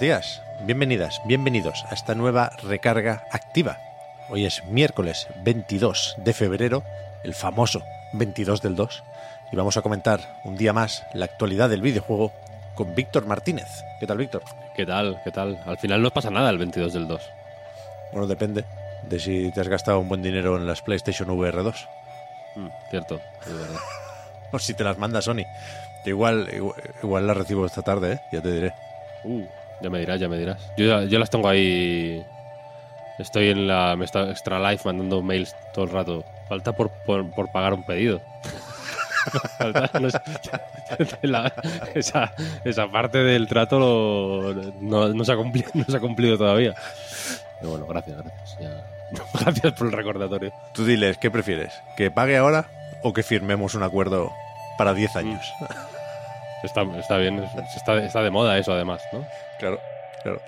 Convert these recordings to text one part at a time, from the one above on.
Días, bienvenidas, bienvenidos a esta nueva recarga activa. Hoy es miércoles 22 de febrero, el famoso 22 del 2, y vamos a comentar un día más la actualidad del videojuego con Víctor Martínez. ¿Qué tal, Víctor? ¿Qué tal? ¿Qué tal? Al final no pasa nada el 22 del 2. Bueno, depende de si te has gastado un buen dinero en las PlayStation VR 2. Mm, cierto, es verdad. O si te las manda Sony. Yo igual, igual, igual las recibo esta tarde, ¿eh? ya te diré. Uh, ya me dirás, ya me dirás. Yo, ya- yo las tengo ahí. Estoy en la me está Extra Life mandando mails todo el rato. Falta por, por, por pagar un pedido. Falta, no sé, la- esa, esa parte del trato lo- no, no se ha cumplido, no se ha cumplido todavía. Pero bueno, gracias, gracias. ya. Gracias por el recordatorio. Tú diles, ¿qué prefieres? ¿Que pague ahora o que firmemos un acuerdo para 10 años? Está, está bien, es- está, está de moda eso además, ¿no? Claro, claro.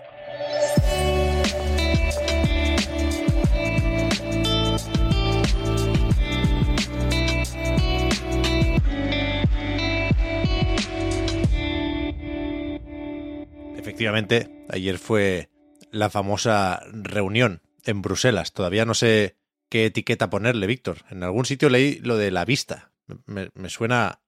Efectivamente, ayer fue la famosa reunión en Bruselas. Todavía no sé qué etiqueta ponerle, Víctor. En algún sitio leí lo de la vista. Me, me suena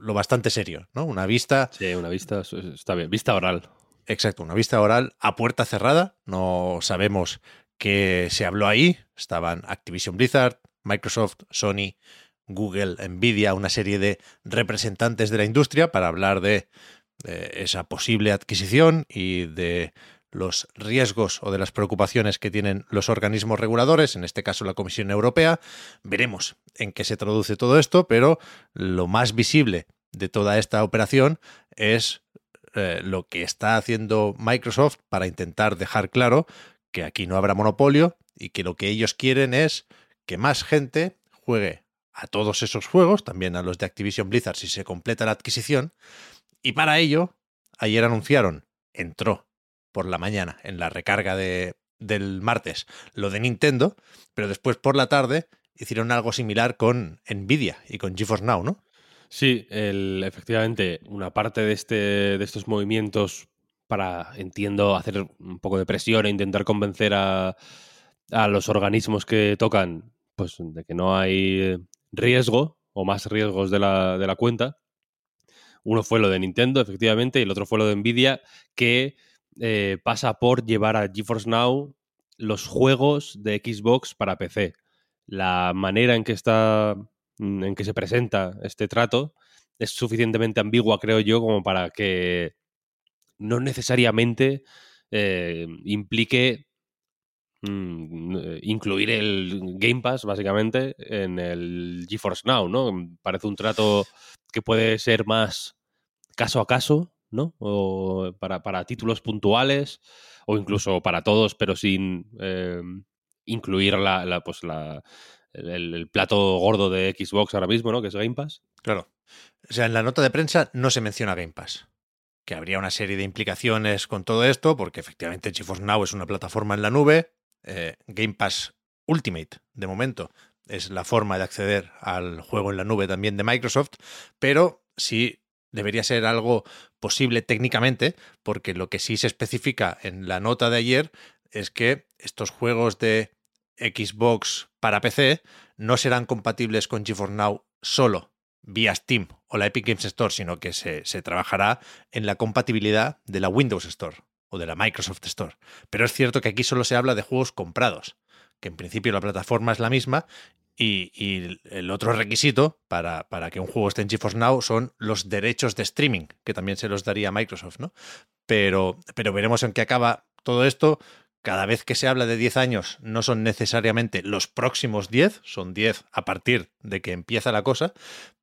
lo bastante serio, ¿no? Una vista Sí, una vista está bien. Vista oral. Exacto, una vista oral a puerta cerrada. No sabemos qué se habló ahí. Estaban Activision Blizzard, Microsoft, Sony, Google, Nvidia, una serie de representantes de la industria para hablar de, de esa posible adquisición y de los riesgos o de las preocupaciones que tienen los organismos reguladores, en este caso la Comisión Europea. Veremos en qué se traduce todo esto, pero lo más visible de toda esta operación es eh, lo que está haciendo Microsoft para intentar dejar claro que aquí no habrá monopolio y que lo que ellos quieren es que más gente juegue a todos esos juegos, también a los de Activision Blizzard si se completa la adquisición. Y para ello, ayer anunciaron, entró por la mañana en la recarga de, del martes lo de Nintendo, pero después por la tarde hicieron algo similar con Nvidia y con GeForce Now, ¿no? Sí, efectivamente, una parte de, este, de estos movimientos para, entiendo, hacer un poco de presión e intentar convencer a, a los organismos que tocan, pues de que no hay riesgo o más riesgos de la, de la cuenta. Uno fue lo de Nintendo, efectivamente, y el otro fue lo de Nvidia, que eh, pasa por llevar a GeForce Now los juegos de Xbox para PC. La manera en que está en que se presenta este trato es suficientemente ambigua, creo yo, como para que no necesariamente eh, implique mm, eh, incluir el Game Pass, básicamente, en el GeForce Now, ¿no? Parece un trato que puede ser más caso a caso, ¿no? O para, para títulos puntuales, o incluso para todos, pero sin eh, incluir la, pues la, el, plato gordo de Xbox ahora mismo, ¿no? Que es Game Pass. Claro. O sea, en la nota de prensa no se menciona Game Pass. Que habría una serie de implicaciones con todo esto, porque efectivamente GeForce Now es una plataforma en la nube. eh, Game Pass Ultimate, de momento, es la forma de acceder al juego en la nube también de Microsoft, pero sí debería ser algo posible técnicamente, porque lo que sí se especifica en la nota de ayer es que estos juegos de Xbox para PC no serán compatibles con GeForce Now solo vía Steam o la Epic Games Store, sino que se, se trabajará en la compatibilidad de la Windows Store o de la Microsoft Store. Pero es cierto que aquí solo se habla de juegos comprados, que en principio la plataforma es la misma y, el otro requisito para, para, que un juego esté en GeForce Now son los derechos de streaming, que también se los daría Microsoft, ¿no? Pero, pero veremos en qué acaba todo esto. Cada vez que se habla de 10 años, no son necesariamente los próximos 10, son 10 a partir de que empieza la cosa,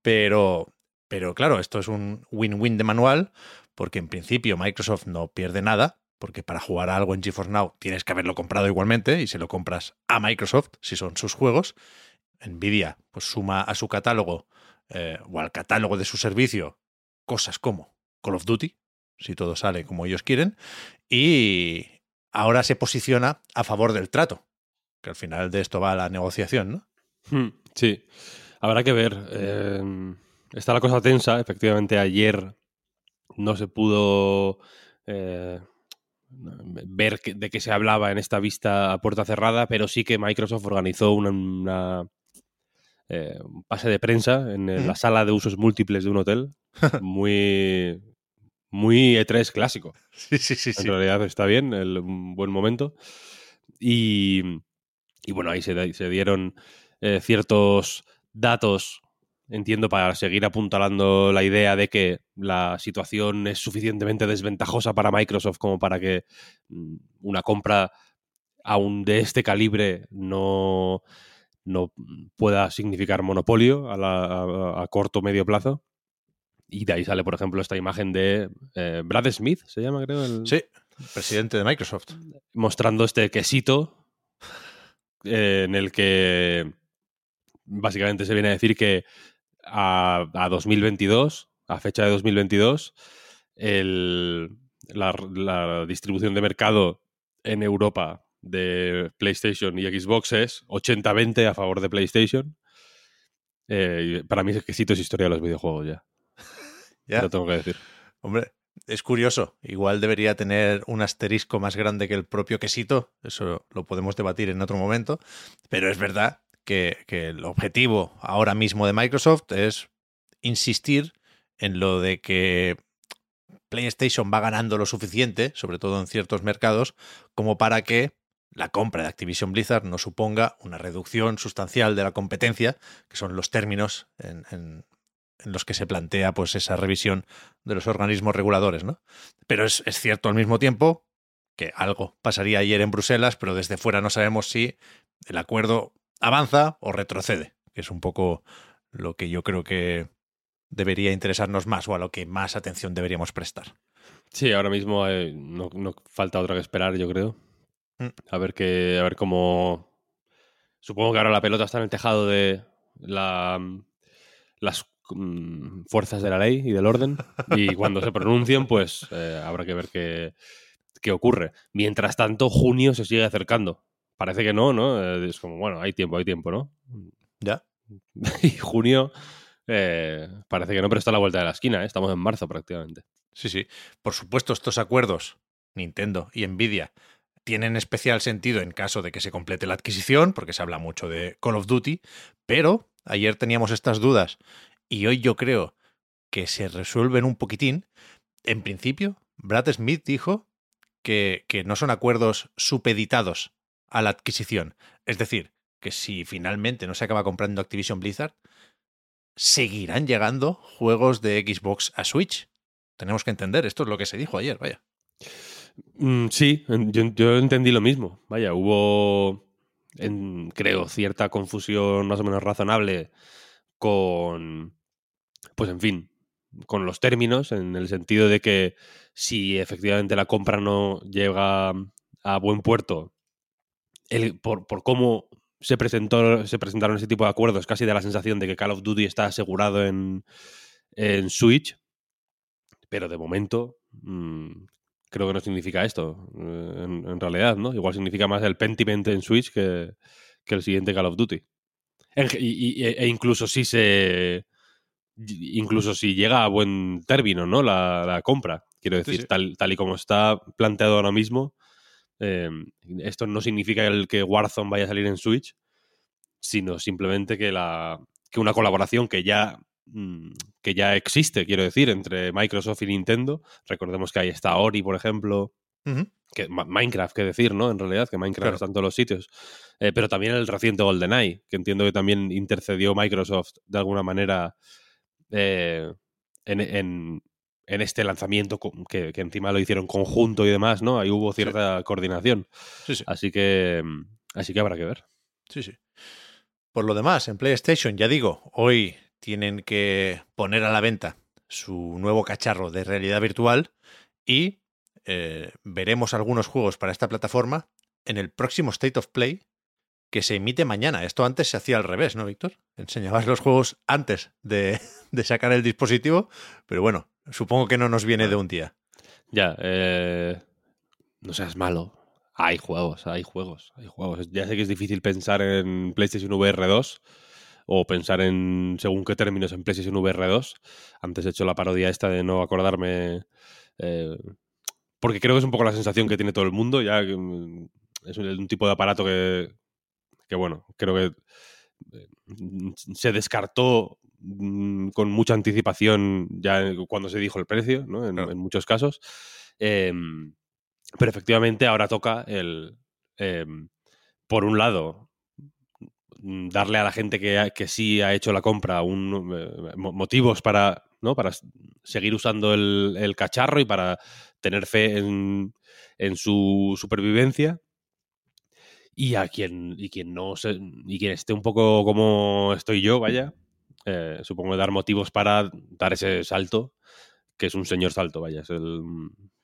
pero, Pero claro, esto es un win-win de manual, porque en principio Microsoft no pierde nada, porque para jugar algo en GeForce Now tienes que haberlo comprado igualmente, y se lo compras a Microsoft, si son sus juegos. Nvidia pues suma a su catálogo eh, o al catálogo de su servicio cosas como Call of Duty, si todo sale como ellos quieren, y ahora se posiciona a favor del trato, que al final de esto va la negociación, ¿no? Hmm, sí, habrá que ver. Eh, está la cosa tensa, efectivamente ayer no se pudo eh, ver de qué se hablaba en esta vista a puerta cerrada, pero sí que Microsoft organizó una, eh, un pase de prensa en la sala de usos múltiples de un hotel, muy, muy E3 clásico. Sí, sí, sí. En realidad está bien, el, un buen momento. Y, y bueno, ahí se, se dieron eh, ciertos datos, entiendo, para seguir apuntalando la idea de que la situación es suficientemente desventajosa para Microsoft como para que mm, una compra aún de este calibre no, no pueda significar monopolio a, la, a, a corto o medio plazo. Y de ahí sale, por ejemplo, esta imagen de eh, Brad Smith, se llama, creo. El... Sí, presidente de Microsoft. Mostrando este quesito eh, en el que básicamente se viene a decir que a, a 2022, a fecha de 2022, el, la, la, distribución de mercado en Europa de PlayStation y Xbox es 80-20 a favor de PlayStation. Eh, para mí ese quesito es historia de los videojuegos ya. Ya. Lo tengo que decir. Hombre, es curioso. Igual debería tener un asterisco más grande que el propio quesito. Eso lo podemos debatir en otro momento. Pero es verdad que, que, el objetivo ahora mismo de Microsoft es insistir en lo de que PlayStation va ganando lo suficiente, sobre todo en ciertos mercados, como para que la compra de Activision Blizzard no suponga una reducción sustancial de la competencia, que son los términos en, en, en los que se plantea pues esa revisión de los organismos reguladores, ¿no? Pero es, es cierto al mismo tiempo que algo pasaría ayer en Bruselas, pero desde fuera no sabemos si el acuerdo avanza o retrocede, que es un poco lo que yo creo que debería interesarnos más o a lo que más atención deberíamos prestar. Sí, ahora mismo eh, no, no, falta otra que esperar, yo creo. Mm. A ver que, a ver cómo. Supongo que ahora la pelota está en el tejado de la, las mm, fuerzas de la ley y del orden. Y cuando se pronuncien, pues eh, habrá que ver qué, qué ocurre. Mientras tanto, junio se sigue acercando parece que no, ¿no? Eh, es como, bueno, hay tiempo, hay tiempo, ¿no? Ya. y junio eh, parece que no, pero está a la vuelta de la esquina, ¿eh? estamos en marzo prácticamente. Sí, sí. Por supuesto, estos acuerdos, Nintendo y Nvidia, tienen especial sentido en caso de que se complete la adquisición, porque se habla mucho de Call of Duty, pero ayer teníamos estas dudas y hoy yo creo que se resuelven un poquitín. En principio, Brad Smith dijo que, que no son acuerdos supeditados a la adquisición. Es decir, que si finalmente no se acaba comprando Activision Blizzard, seguirán llegando juegos de Xbox a Switch. Tenemos que entender, esto es lo que se dijo ayer, vaya. Mm, sí, yo, entendí lo mismo. Vaya, hubo, creo, cierta confusión más o menos razonable con, pues en fin, con los términos, en el sentido de que si efectivamente la compra no llega a buen puerto, el, por, por, cómo se, presentó, se presentaron ese tipo de acuerdos, casi da la sensación de que Call of Duty está asegurado en, en Switch, pero de momento mmm, creo que no significa esto, eh, en, realidad, ¿no? Igual significa más el Pentiment en Switch que, que el siguiente Call of Duty. Y, y, e incluso si se... Incluso si llega a buen término, ¿no? La, la compra. Quiero decir, sí, sí. Tal, tal y como está planteado ahora mismo, eh, esto no significa el que Warzone vaya a salir en Switch, sino simplemente que, la, que una colaboración que ya, mmm, que ya existe, quiero decir, entre Microsoft y Nintendo. Recordemos que ahí está Ori, por ejemplo. Uh -huh. que, Minecraft, qué decir, ¿no? En realidad, que Minecraft claro. está en todos los sitios. Eh, pero también el reciente GoldenEye, que entiendo que también intercedió Microsoft de alguna manera eh, en, en, en este lanzamiento que, que, encima lo hicieron conjunto y demás, ¿no? Ahí hubo cierta sí. coordinación. Sí, sí. Así que así que habrá que ver. Sí, sí. Por lo demás, en PlayStation, ya digo, hoy tienen que poner a la venta su nuevo cacharro de realidad virtual y eh, veremos algunos juegos para esta plataforma en el próximo State of Play que se emite mañana. Esto antes se hacía al revés, ¿no, Víctor? Enseñabas los juegos antes de, sacar el dispositivo, pero bueno, supongo que no nos viene de un día. Ya, eh, no seas malo. Hay juegos, hay juegos, hay juegos. Ya sé que es difícil pensar en PlayStation VR 2 o pensar en según qué términos en PlayStation VR 2. Antes he hecho la parodia esta de no acordarme. eh, porque creo que es un poco la sensación que tiene todo el mundo. Ya mm, es un tipo de aparato que, que, bueno, creo que eh, se descartó mm, con mucha anticipación ya cuando se dijo el precio, ¿no? En, Claro. en muchos casos. Em, pero efectivamente ahora toca el, em, por un lado, mm, darle a la gente que, que sí ha hecho la compra un, eh, mo- motivos para, ¿no? para seguir usando el, el cacharro y para tener fe en, en su supervivencia. Y a quien, y quien no se- y quien esté un poco como estoy yo, vaya, eh, supongo dar motivos para dar ese salto, que es un señor salto, vaya, es el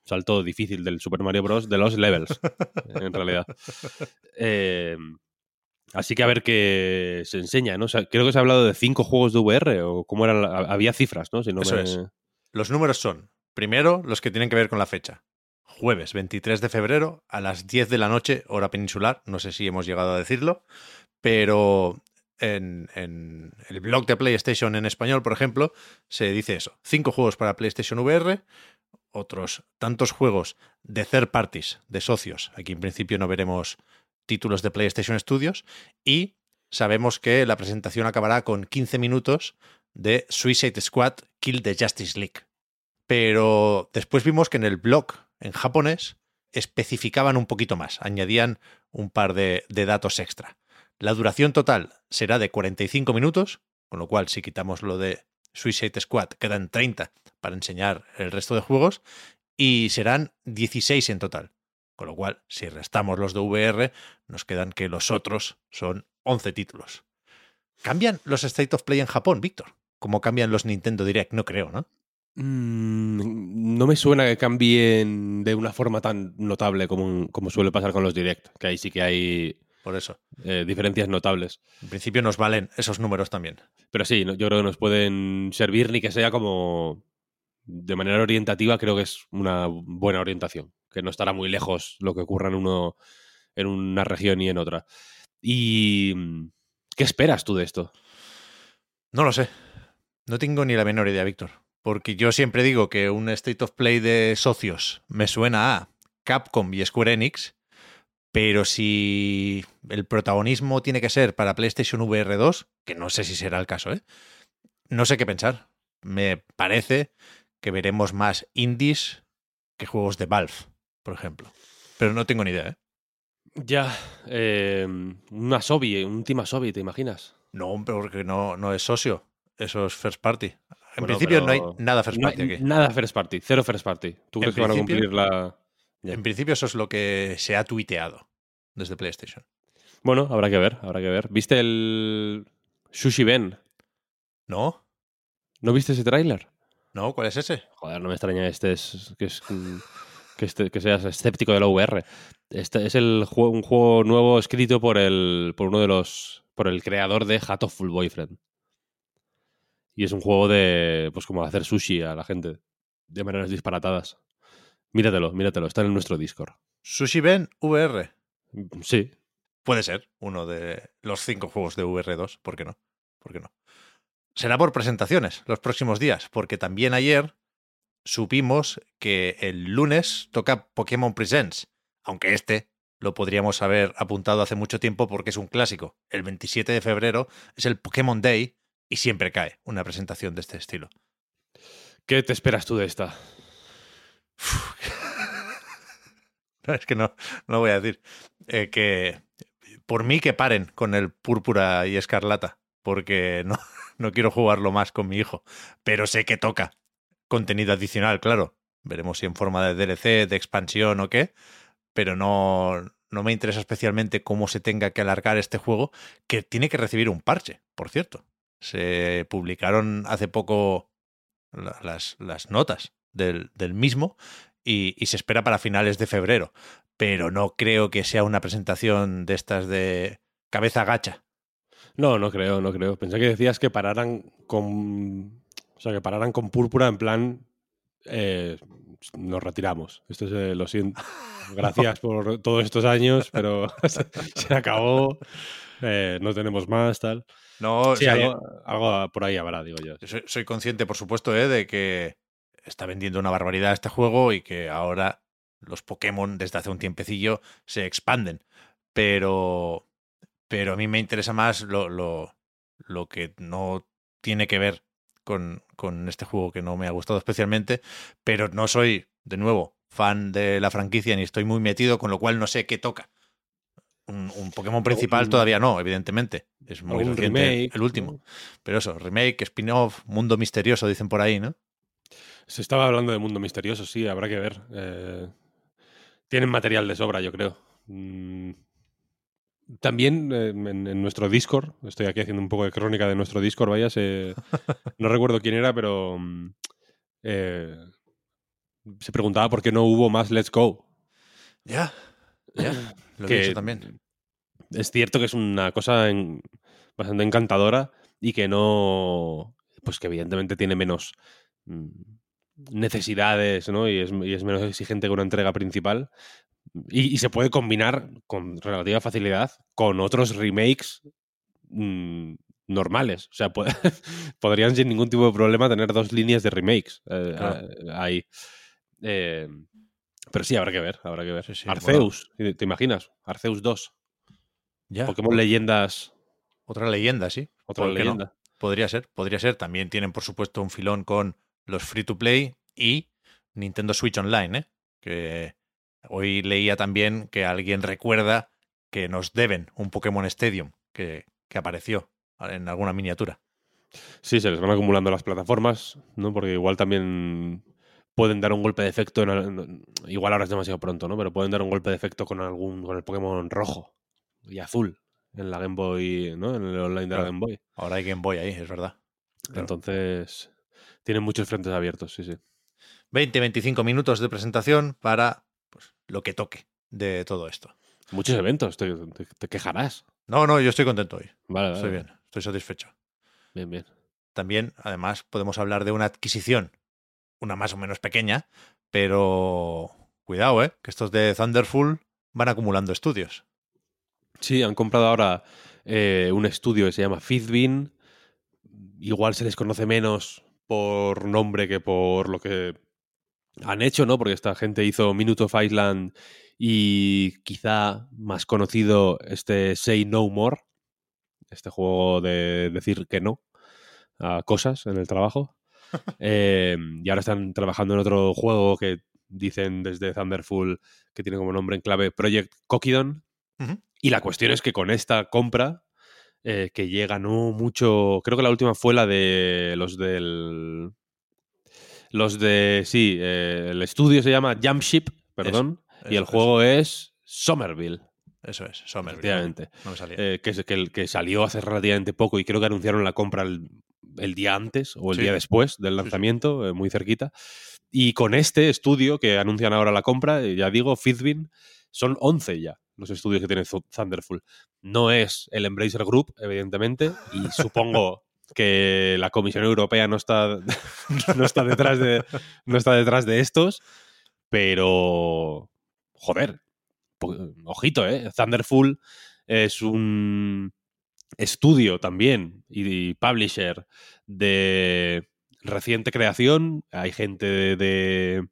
salto difícil del Super Mario Bros. de los levels, en realidad. Eh, así que a ver qué se enseña, ¿no? O sea, creo que se ha hablado de cinco juegos de VR, o cómo eran, había cifras, ¿no? Si no Eso me- es. Los números son, primero, los que tienen que ver con la fecha. Jueves 23 de febrero a las 10 de la noche, hora peninsular. No sé si hemos llegado a decirlo, pero en, el blog de PlayStation en español, por ejemplo, se dice eso. Cinco juegos para PlayStation VR, otros tantos juegos de third parties, de socios. Aquí en principio no veremos títulos de PlayStation Studios. Y sabemos que la presentación acabará con 15 minutos de Suicide Squad Kill the Justice League. Pero después vimos que en el blog en japonés especificaban un poquito más, añadían un par de, datos extra. La duración total será de 45 minutos, con lo cual si quitamos lo de Suicide Squad quedan 30 para enseñar el resto de juegos y serán 16 en total. Con lo cual, si restamos los de VR, nos quedan que los otros son 11 títulos. ¿Cambian los State of Play en Japón, Víctor? ¿Cómo cambian los Nintendo Direct? No creo, ¿no? Mm, no me suena que cambien de una forma tan notable como, como suele pasar con los Direct, que ahí sí que hay Por eso. eh, diferencias notables. En principio nos valen esos números también. Pero sí, yo creo que nos pueden servir ni que sea como de manera orientativa, creo que es una buena orientación, que no estará muy lejos lo que ocurra en, uno, en una región y en otra. ¿Y mm, qué esperas tú de esto? No lo sé. No tengo ni la menor idea, Víctor. Porque yo siempre digo que un State of Play de socios me suena a Capcom y Square Enix, pero si el protagonismo tiene que ser para PlayStation VR 2, que no sé si será el caso, ¿eh? No sé qué pensar. Me parece que veremos más indies que juegos de Valve, por ejemplo. Pero no tengo ni idea, ¿eh? Ya, eh, una Sobi, un Team Asobi, ¿te imaginas? No, porque no, no es socio. Eso es first party. En Bueno, principio no hay nada first No- party aquí. nada first party, cero first party. ¿Tú crees que van a cumplir la...? En principio eso es lo que se ha tuiteado desde PlayStation. Bueno, habrá que ver, habrá que ver. ¿Viste el Sushi Ben? ¿No? ¿No viste ese tráiler? ¿No? ¿Cuál es ese? Joder, no me extraña este es, que, es, mm, que, este- que seas escéptico de la VR. Este es el juego, un juego nuevo escrito por el por uno de los por el creador de Hatoful Boyfriend. Y es un juego de pues como hacer sushi a la gente de maneras disparatadas. Míratelo, míratelo, está en nuestro Discord. Sushi Ben VR. Sí, Puede ser uno de los cinco juegos de VR2. ¿Por qué no? ¿Por qué no? Será por presentaciones los próximos días, porque también ayer supimos que el lunes toca Pokémon Presents, aunque este lo podríamos haber apuntado hace mucho tiempo porque es un clásico. El 27 de febrero es el Pokémon Day y siempre cae una presentación de este estilo. ¿Qué te esperas tú de esta? No, es que no, no lo voy a decir. Eh, que por mí que paren con el púrpura y escarlata, porque no, no quiero jugarlo más con mi hijo. Pero sé que toca contenido adicional, claro. Veremos si en forma de DLC, de expansión o qué. Pero no, no me interesa especialmente cómo se tenga que alargar este juego, que tiene que recibir un parche, por cierto. Se publicaron hace poco las, las notas del, del mismo y, y, se espera para finales de febrero. Pero no creo que sea una presentación de estas de cabeza gacha. No, no creo, no creo. Pensé que decías que pararan con. O sea, que pararan con púrpura en plan. Eh, nos retiramos. Esto es, eh, lo siento. Gracias por todos estos años, pero se acabó. Eh, no tenemos más, tal. No, sí, o sea, algo, algo, por ahí habrá, digo yo. Soy, soy consciente, por supuesto, eh, de que está vendiendo una barbaridad este juego y que ahora los Pokémon desde hace un tiempecillo se expanden. Pero, pero a mí me interesa más lo, lo, lo que no tiene que ver con, con, este juego que no me ha gustado especialmente, pero no soy, de nuevo, fan de la franquicia ni estoy muy metido, con lo cual no sé qué toca. Un, un Pokémon principal un, todavía no, evidentemente. Es muy reciente remake, el último. Pero eso, remake, spin-off, mundo misterioso, dicen por ahí, ¿no? Se estaba hablando de mundo misterioso, sí, habrá que ver. Eh, tienen material de sobra, yo creo. Mm, también eh, en, en, nuestro Discord, estoy aquí haciendo un poco de crónica de nuestro Discord, vaya, se, no recuerdo quién era, pero eh, se preguntaba por qué no hubo más Let's Go. Ya, ya, lo que he dicho también. Es cierto que es una cosa en, bastante encantadora y que no, pues que evidentemente tiene menos mm, necesidades, ¿no? Y es, y es, menos exigente que una entrega principal. Y, y, se puede combinar con relativa facilidad con otros remakes mmm, normales. O sea, puede, podrían sin ningún tipo de problema tener dos líneas de remakes eh, Claro. eh, ahí. Eh, pero sí, habrá que ver, habrá que ver. Sí, sí, Arceus, ¿te imaginas? Arceus 2. Ya, Pokémon Leyendas, otra leyenda, sí. otra leyenda. Podría ser, podría ser. También tienen, por supuesto, un filón con los free to play y Nintendo Switch Online, ¿eh? Que hoy leía también que alguien recuerda que nos deben un Pokémon Stadium que, que apareció en alguna miniatura. Sí, se les van acumulando las plataformas, ¿no? Porque igual también pueden dar un golpe de efecto. En igual ahora es demasiado pronto, ¿no? Pero pueden dar un golpe de efecto con algún con el Pokémon rojo y azul en la Game Boy, ¿no? En el online de la. Game Boy. Ahora hay Game Boy ahí, es verdad. Claro. Entonces, tienen muchos frentes abiertos, sí, sí. 20-25 minutos de presentación para pues, lo que toque de todo esto. Muchos eventos, te, te- te quejarás. No, no, yo estoy contento hoy. Vale, vale, Estoy bien, estoy satisfecho. Bien, bien. También, además, podemos hablar de una adquisición, una más o menos pequeña, pero cuidado, ¿eh? Que estos de Thunderful van acumulando estudios. Sí, han comprado ahora eh, un estudio que se llama Fizbin. Igual se les conoce menos por nombre que por lo que han hecho, ¿no? Porque esta gente hizo Minute of Island y quizá más conocido este Say No More, este juego de decir que no a cosas en el trabajo. Eh, y ahora están trabajando en otro juego que dicen desde Thunderful que tiene como nombre en clave Project. Ujú. Y la cuestión es que con esta compra, eh, que llega no mucho. Creo que la última fue la de los del. Los de. Sí, eh, el estudio se llama Jumpship, perdón. y el Eso, juego es Somerville, Eso es, Somerville. efectivamente. No me salía. Eh, que, es- que, el- que salió hace relativamente poco y creo que anunciaron la compra el, el día antes o el Sí. día después del Sí, sí. lanzamiento, eh, muy cerquita. Y con este estudio que anuncian ahora la compra, eh, ya digo, Fizbin, son 11 ya los estudios que tiene Thu- Thunderful. No es el Embracer Group, evidentemente, y supongo que la Comisión Europea no está, no está, detrás, de, no está detrás de estos, pero joder, ojito, ¿eh? Thunderful es un estudio también y, publisher de reciente creación. Hay gente de, de,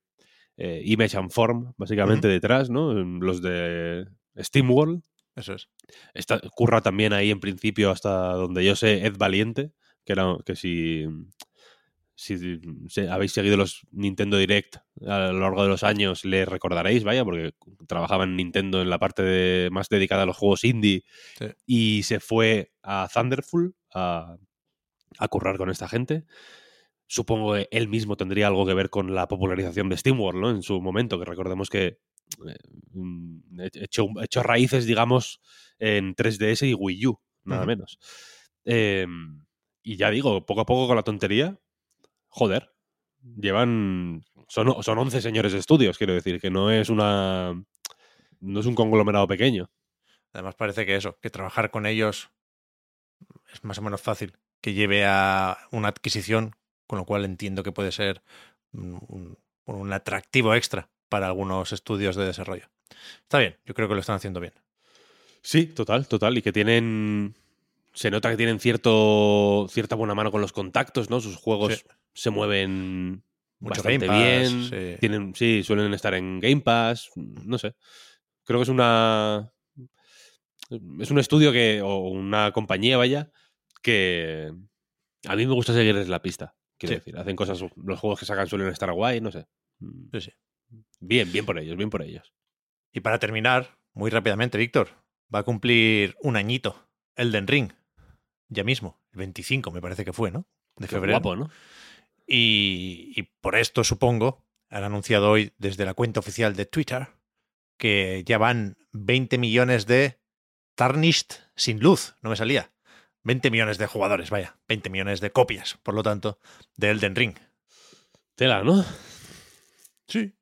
eh, Image and Form, básicamente, detrás, ¿no? Los de SteamWorld. Eso es. Está, curra también ahí en principio, hasta donde yo sé, Ed Valiente, que, era, que si, si, habéis seguido los Nintendo Direct a lo largo de los años, le recordaréis, vaya, porque trabajaba en Nintendo en la parte de- más dedicada a los juegos indie Sí. y se fue a Thunderful a, a currar con esta gente. Supongo que él mismo tendría algo que ver con la popularización de SteamWorld, ¿no? En su momento, que recordemos que eh, mm, echó, echó raíces, digamos, en 3DS y Wii U, nada menos. Eh, y ya digo, poco a poco con la tontería, joder, llevan. Son, son 11 señores de estudios, quiero decir, que no es una. No es un conglomerado pequeño. Además, parece que eso, que trabajar con ellos es más o menos fácil, que lleve a una adquisición, con lo cual entiendo que puede ser un, un atractivo extra para algunos estudios de desarrollo. Está bien, yo creo que lo están haciendo bien. Sí, total, total. Y que tienen. Se nota que tienen cierto, cierta buena mano con los contactos, ¿no? Sus juegos Sí. Se mueven Mucho bastante Game Pass, bien. sí. Tienen, sí, suelen estar en Game Pass. No sé. Creo que es una. Es un estudio que. o una compañía, vaya, que. A mí me gusta seguirles la pista. Quiero Sí. decir, hacen cosas. Los juegos que sacan suelen estar guay, no sé. Mm, Sí, sí. Bien, bien por ellos, bien por ellos. Y para terminar, muy rápidamente, Víctor, va a cumplir un añito Elden Ring. Ya mismo, el 25 me parece que fue, ¿no? De Qué febrero. guapo, ¿no? Y, y por esto, supongo, han anunciado hoy desde la cuenta oficial de Twitter que ya van 20 millones de Tarnished sin luz, no me salía. 20 millones de jugadores, vaya, 20 millones de copias, por lo tanto, de Elden Ring. Tela, ¿no? Sí.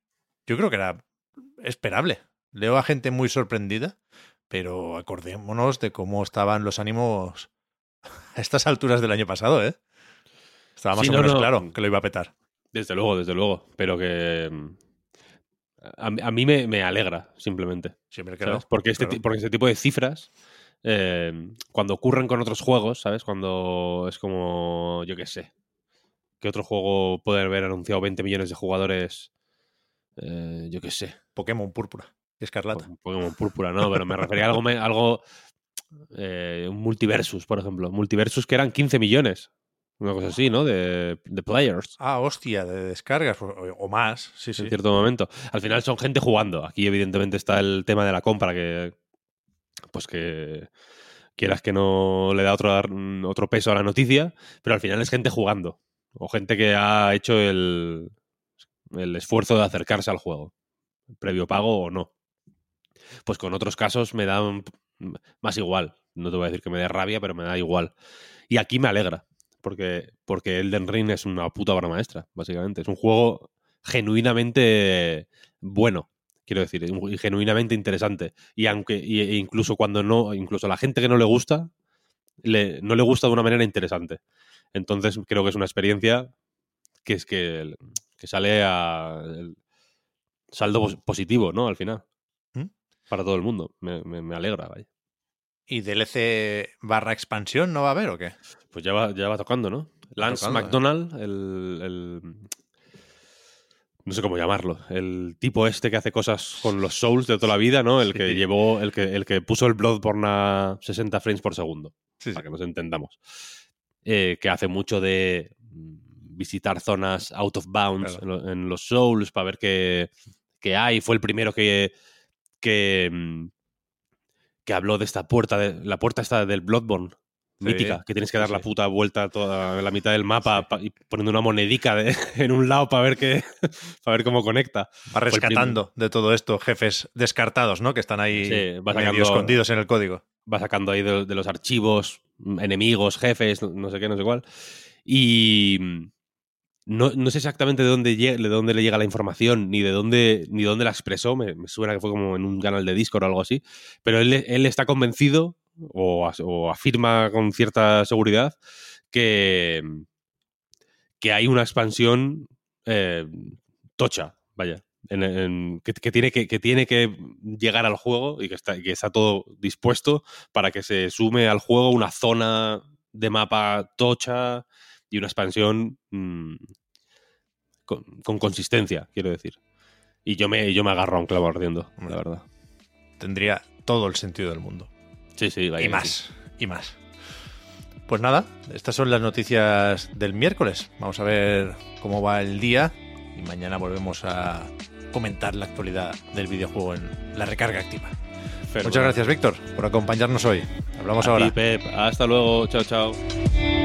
Yo creo que era esperable. Leo a gente muy sorprendida, pero acordémonos de cómo estaban los ánimos a estas alturas del año pasado, ¿eh? Estaba más Sí, o no, menos no. claro que lo iba a petar. Desde luego, desde luego. Pero que. mm, A, a mí me, me alegra, simplemente. Siempre que Porque, este, claro. porque este tipo de cifras, eh, cuando ocurren con otros juegos, ¿sabes? Cuando es como. Yo qué sé. ¿Qué otro juego puede haber anunciado 20 millones de jugadores? Eh, yo qué sé. Pokémon Púrpura Escarlata. Po- Pokémon Púrpura, no, pero me refería a algo. algo eh, un multiversus, por ejemplo. Multiversus que eran 15 millones. Una cosa así, ¿no? De, de players. Ah, hostia, de descargas o, o más. Sí, sí. en cierto momento. Al final son gente jugando. Aquí, evidentemente, está el tema de la compra que. Pues que. Quieras que no le da otro, otro peso a la noticia, pero al final es gente jugando. O gente que ha hecho el, el esfuerzo de acercarse al juego. Previo pago o no. Pues con otros casos me da más igual. No te voy a decir que me dé rabia, pero me da igual. Y aquí me alegra. Porque, porque Elden Ring es una puta obra maestra, básicamente. Es un juego genuinamente bueno, quiero decir, y genuinamente interesante. Y aunque, y- e incluso cuando no, incluso a la gente que no le gusta, le- no le gusta de una manera interesante. Entonces creo que es una experiencia que es que, que sale a el saldo pos- positivo, ¿no? Al final. ¿Mm? Para todo el mundo. Me, me- me alegra, vaya. ¿Y DLC barra expansión no va a haber o qué? Pues ya va, ya va tocando, ¿no? Lance tocando, ¿eh? McDonald, el, el- No sé cómo llamarlo. El tipo este que hace cosas con los Souls de toda la vida, ¿no? El que llevó. El que, el que puso el Bloodborne a 60 frames por segundo. Sí, Para que nos entendamos. Eh, que hace mucho de mm, visitar zonas out of bounds Claro. en, lo- en los Souls para ver qué, qué hay. Fue el primero que. que mm, que habló de esta puerta, de, la puerta esta del Bloodborne, Sí, mítica, que tienes que sí, dar la sí. puta vuelta toda la mitad del mapa pa- y poniendo una monedica de- en un lado para ver qué, para ver cómo conecta. Va rescatando de todo esto jefes descartados, ¿no? Que están ahí Sí, sacando- escondidos en el código. Va sacando ahí de, de los archivos mm, enemigos, jefes, no- sé qué, no sé cuál. Y mm, no, no sé exactamente de dónde, de dónde le llega la información ni de dónde, ni de dónde la expresó. Me, me suena que fue como en un canal de Discord o algo así. Pero él, él está convencido o, as- o afirma con cierta seguridad que, que hay una expansión eh, tocha, vaya. en- en- que, que tiene que, que tiene que llegar al juego y que está, que está todo dispuesto para que se sume al juego una zona de mapa tocha y una expansión mm, con, con consistencia, quiero decir. Y yo me, yo me agarro a un clavo ardiendo, la verdad. Tendría todo el sentido del mundo. Sí, sí, vaya y más, y más. Pues nada, estas son las noticias del miércoles. Vamos a ver cómo va el día y mañana volvemos a comentar la actualidad del videojuego en la recarga activa. Muchas gracias, Víctor, por acompañarnos hoy. Hablamos A ahora. ti, Pep. Hasta luego. Chao, chao.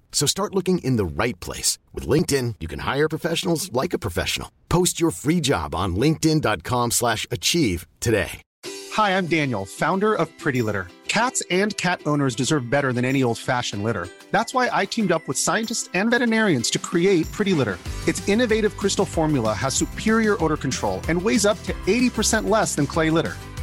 So start looking in the right place. With LinkedIn, you can hire professionals like a professional. Post your free job on linkedin.com slash achieve today. Hi, I'm Daniel, founder of Pretty Litter. Cats and cat owners deserve better than any old-fashioned litter. That's why I teamed up with scientists and veterinarians to create Pretty Litter. Its innovative crystal formula has superior odor control and weighs up to 80% less than clay litter.